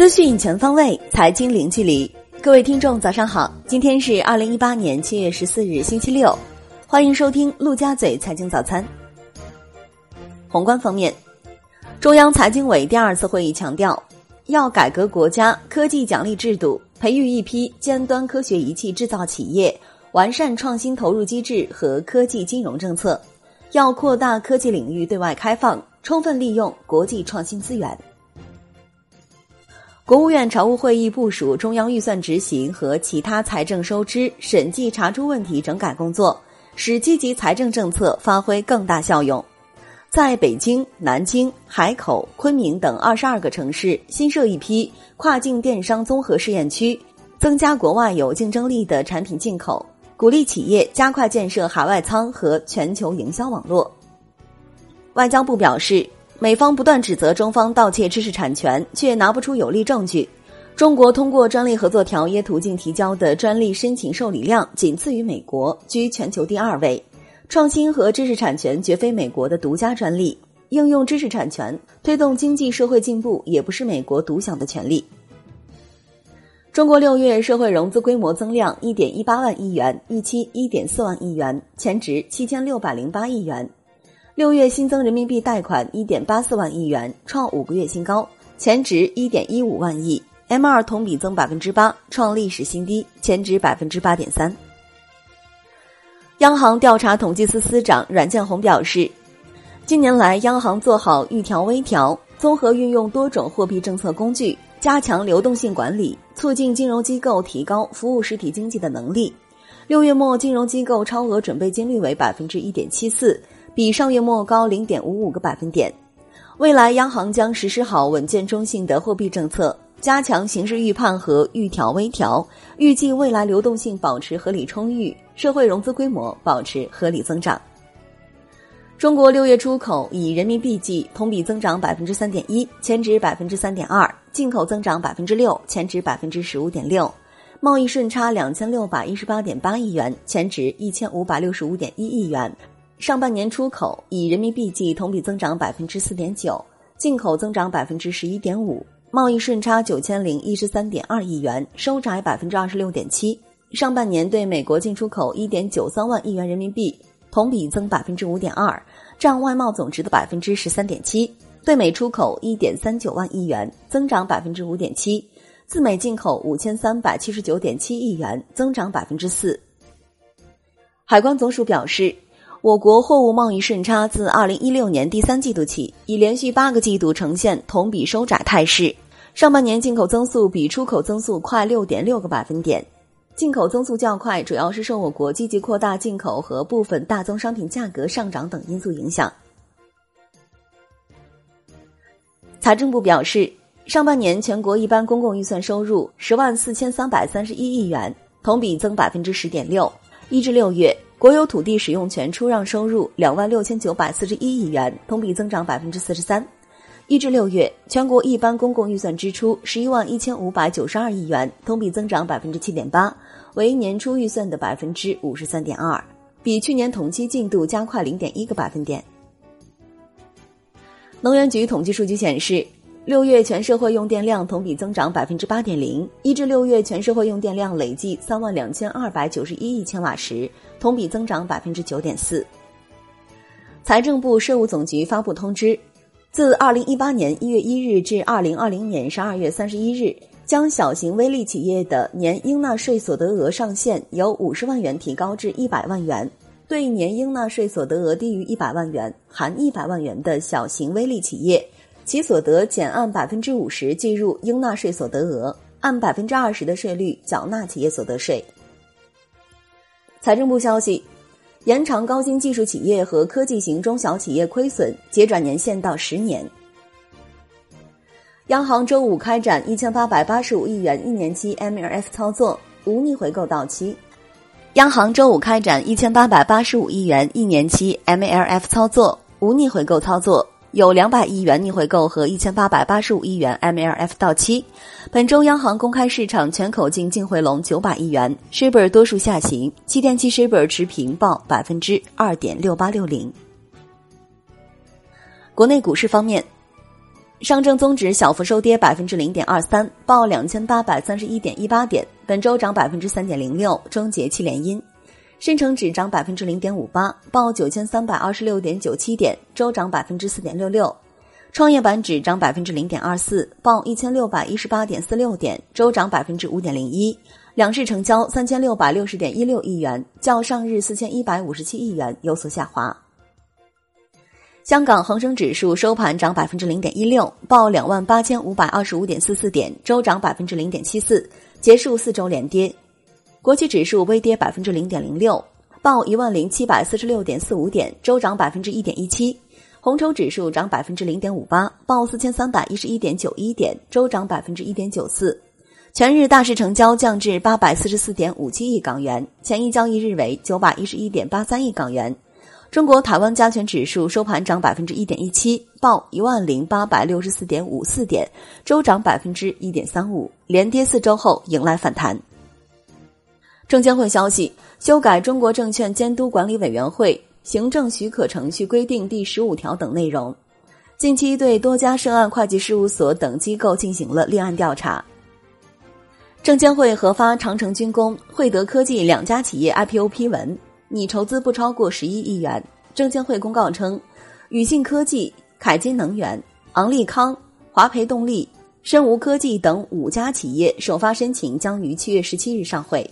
资讯全方位，财经零距离。各位听众，早上好！今天是二零一八年七月十四日，星期六，欢迎收听陆家嘴财经早餐。宏观方面，中央财经委第二次会议强调，要改革国家科技奖励制度，培育一批尖端科学仪器制造企业，完善创新投入机制和科技金融政策，要扩大科技领域对外开放。充分利用国际创新资源。国务院常务会议部署中央预算执行和其他财政收支审计查出问题整改工作，使积极财政政策发挥更大效用。在北京、南京、海口、昆明等二十二个城市新设一批跨境电商综合试验区，增加国外有竞争力的产品进口，鼓励企业加快建设海外仓和全球营销网络。外交部表示，美方不断指责中方盗窃知识产权，却拿不出有力证据。中国通过专利合作条约途径提交的专利申请受理量仅次于美国，居全球第二位。创新和知识产权绝非美国的独家专利，应用知识产权推动经济社会进步也不是美国独享的权利。中国六月社会融资规模增量一点一八万亿元，预期一点四万亿元，前值七千六百零八亿元。六月新增人民币贷款一点八四万亿元，创五个月新高，前值一点一五万亿，M 二同比增百分之八，创历史新低，前值百分之八点三。央行调查统计司司长阮建宏表示，近年来央行做好预调微调，综合运用多种货币政策工具，加强流动性管理，促进金融机构提高服务实体经济的能力。六月末金融机构超额准备金率为百分之一点七四。比上月末高零点五五个百分点。未来央行将实施好稳健中性的货币政策，加强形势预判和预调微调。预计未来流动性保持合理充裕，社会融资规模保持合理增长。中国六月出口以人民币计同比增长百分之三点一，前值百分之三点二；进口增长百分之六，前值百分之十五点六。贸易顺差两千六百一十八点八亿元，前值一千五百六十五点一亿元。上半年出口以人民币计同比增长百分之四点九，进口增长百分之十一点五，贸易顺差九千零一十三点二亿元，收窄百分之二十六点七。上半年对美国进出口一点九三万亿元人民币，同比增百分之五点二，占外贸总值的百分之十三点七；对美出口一点三九万亿元，增长百分之五点七；自美进口五千三百七十九点七亿元，增长百分之四。海关总署表示。我国货物贸易顺差自二零一六年第三季度起，已连续八个季度呈现同比收窄态势。上半年进口增速比出口增速快六点六个百分点，进口增速较快，主要是受我国积极扩大进口和部分大宗商品价格上涨等因素影响。财政部表示，上半年全国一般公共预算收入十万四千三百三十一亿元，同比增百分之十点六。一至六月。国有土地使用权出让收入两万六千九百四十一亿元，同比增长百分之四十三。一至六月，全国一般公共预算支出十一万一千五百九十二亿元，同比增长百分之七点八，为年初预算的百分之五十三点二，比去年同期进度加快零点一个百分点。能源局统计数据显示。六月全社会用电量同比增长百分之八点零，一至六月全社会用电量累计三万两千二百九十一亿千瓦时，同比增长百分之九点四。财政部税务总局发布通知，自二零一八年一月一日至二零二零年十二月三十一日，将小型微利企业的年应纳税所得额上限由五十万元提高至一百万元，对年应纳税所得额低于一百万元（含一百万元）的小型微利企业。其所得减按百分之五十计入应纳税所得额，按百分之二十的税率缴纳企业所得税。财政部消息，延长高新技术企业和科技型中小企业亏损结转年限到十年。央行周五开展一千八百八十五亿元一年期 MLF 操作，无逆回购到期。央行周五开展一千八百八十五亿元一年期 MLF 操作，无逆回购操作。有两百亿元逆回购和一千八百八十五亿元 MLF 到期。本周央行公开市场全口径净回笼九百亿元，Shibor 多数下行，七天期 Shibor 持平报百分之二点六八六零。国内股市方面，上证综指小幅收跌百分之零点二三，报两千八百三十一点一八点，本周涨百分之三点零六，终结七连阴。深成指涨百分之零点五八，报九千三百二十六点九七点，周涨百分之四点六六。创业板指涨百分之零点二四，报一千六百一十八点四六点，周涨百分之五点零一。两市成交三千六百六十点一六亿元，较上日四千一百五十七亿元有所下滑。香港恒生指数收盘涨百分之零点一六，报两万八千五百二十五点四四点，周涨百分之零点七四，结束四周连跌。国际指数微跌百分之零点零六，报一万零七百四十六点四五点，周涨百分之一点一七。红筹指数涨百分之零点五八，报四千三百一十一点九一点，周涨百分之一点九四。全日大市成交降至八百四十四点五七亿港元，前一交易日为九百一十一点八三亿港元。中国台湾加权指数收盘涨百分之一点一七，报一万零八百六十四点五四点，周涨百分之一点三五，连跌四周后迎来反弹。证监会消息，修改《中国证券监督管理委员会》。行政许可程序规定第十五条等内容，近期对多家涉案会计事务所等机构进行了立案调查。证监会核发长城军工、汇德科技两家企业 IPO 批文，拟筹资不超过十一亿元。证监会公告称，宇信科技、凯金能源、昂立康、华培动力、深无科技等五家企业首发申请将于七月十七日上会。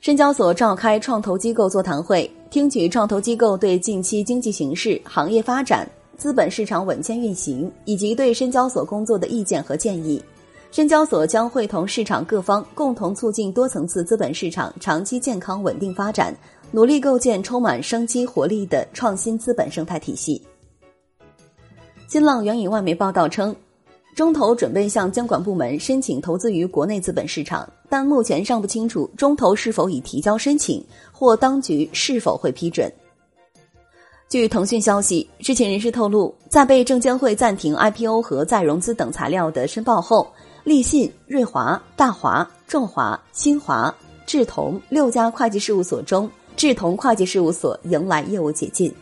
深交所召开创投机构座谈会。听取创投机构对近期经济形势、行业发展、资本市场稳健运行以及对深交所工作的意见和建议。深交所将会同市场各方共同促进多层次资本市场长期健康稳定发展，努力构建充满生机活力的创新资本生态体系。新浪援引外媒报道称。中投准备向监管部门申请投资于国内资本市场，但目前尚不清楚中投是否已提交申请，或当局是否会批准。据腾讯消息，知情人士透露，在被证监会暂停 IPO 和再融资等材料的申报后，立信、瑞华、大华、众华、新华、智同六家会计事务所中，智同会计事务所迎来业务解禁。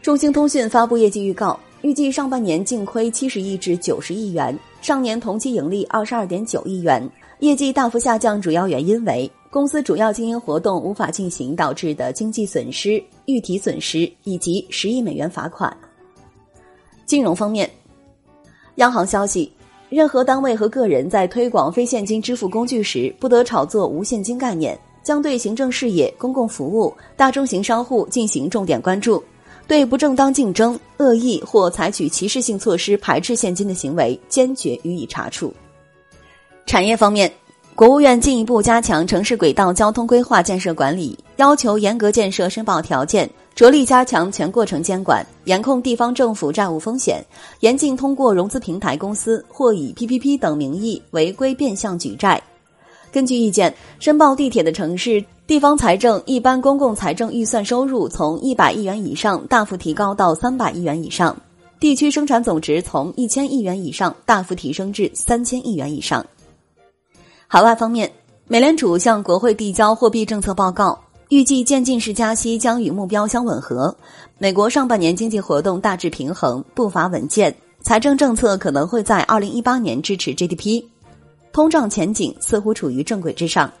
中兴通讯发布业绩预告。预计上半年净亏七十亿至九十亿元，上年同期盈利二十二点九亿元，业绩大幅下降，主要原因为公司主要经营活动无法进行导致的经济损失、预提损失以及十亿美元罚款。金融方面，央行消息，任何单位和个人在推广非现金支付工具时，不得炒作无现金概念，将对行政事业、公共服务、大中型商户进行重点关注。对不正当竞争、恶意或采取歧视性措施排斥现金的行为，坚决予以查处。产业方面，国务院进一步加强城市轨道交通规划建设管理，要求严格建设申报条件，着力加强全过程监管，严控地方政府债务风险，严禁通过融资平台公司或以 PPP 等名义违规变相举债。根据意见，申报地铁的城市。地方财政一般公共财政预算收入从一百亿元以上大幅提高到三百亿元以上，地区生产总值从一千亿元以上大幅提升至三千亿元以上。海外方面，美联储向国会递交货币政策报告，预计渐进式加息将与目标相吻合。美国上半年经济活动大致平衡，步伐稳健，财政政策可能会在二零一八年支持 GDP，通胀前景似乎处于正轨之上。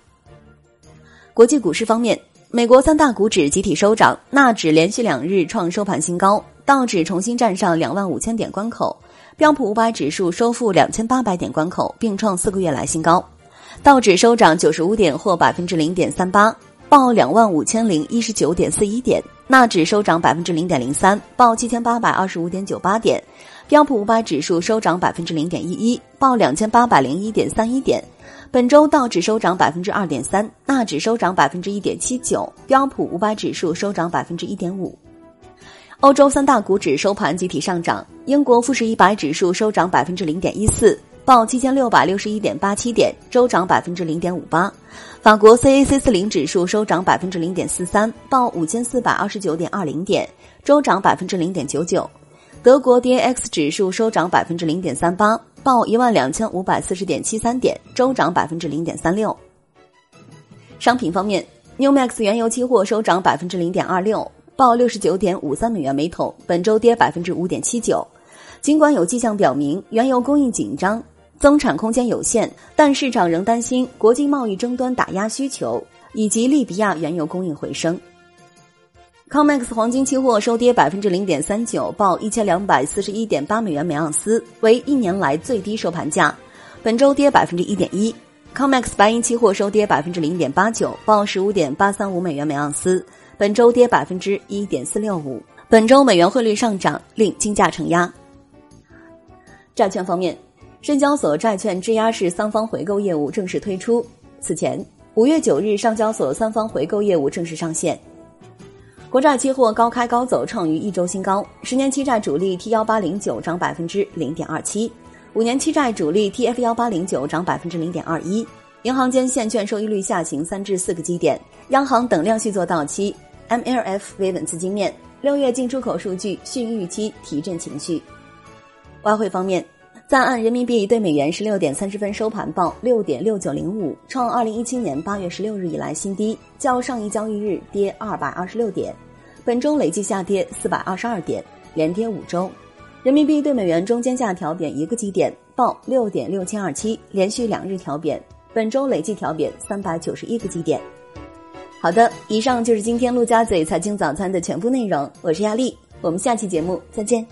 国际股市方面，美国三大股指集体收涨，纳指连续两日创收盘新高，道指重新站上两万五千点关口，标普五百指数收复两千八百点关口，并创四个月来新高。道指收涨九十五点，或百分之零点三八，报两万五千零一十九点四一点；纳指收涨百分之零点零三，报七千八百二十五点九八点；标普五百指数收涨百分之零点一一，报两千八百零一点三一点。本周道指收涨百分之二点三，纳指收涨百分之一点七九，标普五百指数收涨百分之一点五。欧洲三大股指收盘集体上涨，英国富时一百指数收涨百分之零点一四，报七千六百六十一点八七点，周涨百分之零点五八。法国 CAC 四零指数收涨百分之零点四三，报五千四百二十九点二零点，周涨百分之零点九九。德国 DAX 指数收涨百分之零点三八。报一万两千五百四十点七三点，周涨百分之零点三六。商品方面，New Max 原油期货收涨百分之零点二六，报六十九点五三美元每桶，本周跌百分之五点七九。尽管有迹象表明原油供应紧张、增产空间有限，但市场仍担心国际贸易争端打压需求以及利比亚原油供应回升。COMEX 黄金期货收跌百分之零点三九，报一千两百四十一点八美元每盎司，为一年来最低收盘价。本周跌百分之一点一。COMEX 白银期货收跌百分之零点八九，报十五点八三五美元每盎司，本周跌百分之一点四六五。本周美元汇率上涨，令金价承压。债券方面，深交所债券质押式三方回购业务正式推出。此前，五月九日，上交所三方回购业务正式上线。国债期货高开高走，创于一周新高。十年期债主力 T 幺八零九涨百分之零点二七，五年期债主力 TF 幺八零九涨百分之零点二一。银行间现券收益率下行三至四个基点。央行等量续作到期，MLF 维稳资金面。六月进出口数据逊预期，提振情绪。外汇方面，在岸人民币对美元十六点三十分收盘报六点六九零五，创二零一七年八月十六日以来新低，较上一交易日跌二百二十六点，本周累计下跌四百二十二点，连跌五周。人民币对美元中间价调贬一个基点，报六点六七二七，连续两日调贬，本周累计调贬三百九十一个基点。好的，以上就是今天陆家嘴财经早餐的全部内容，我是亚丽，我们下期节目再见。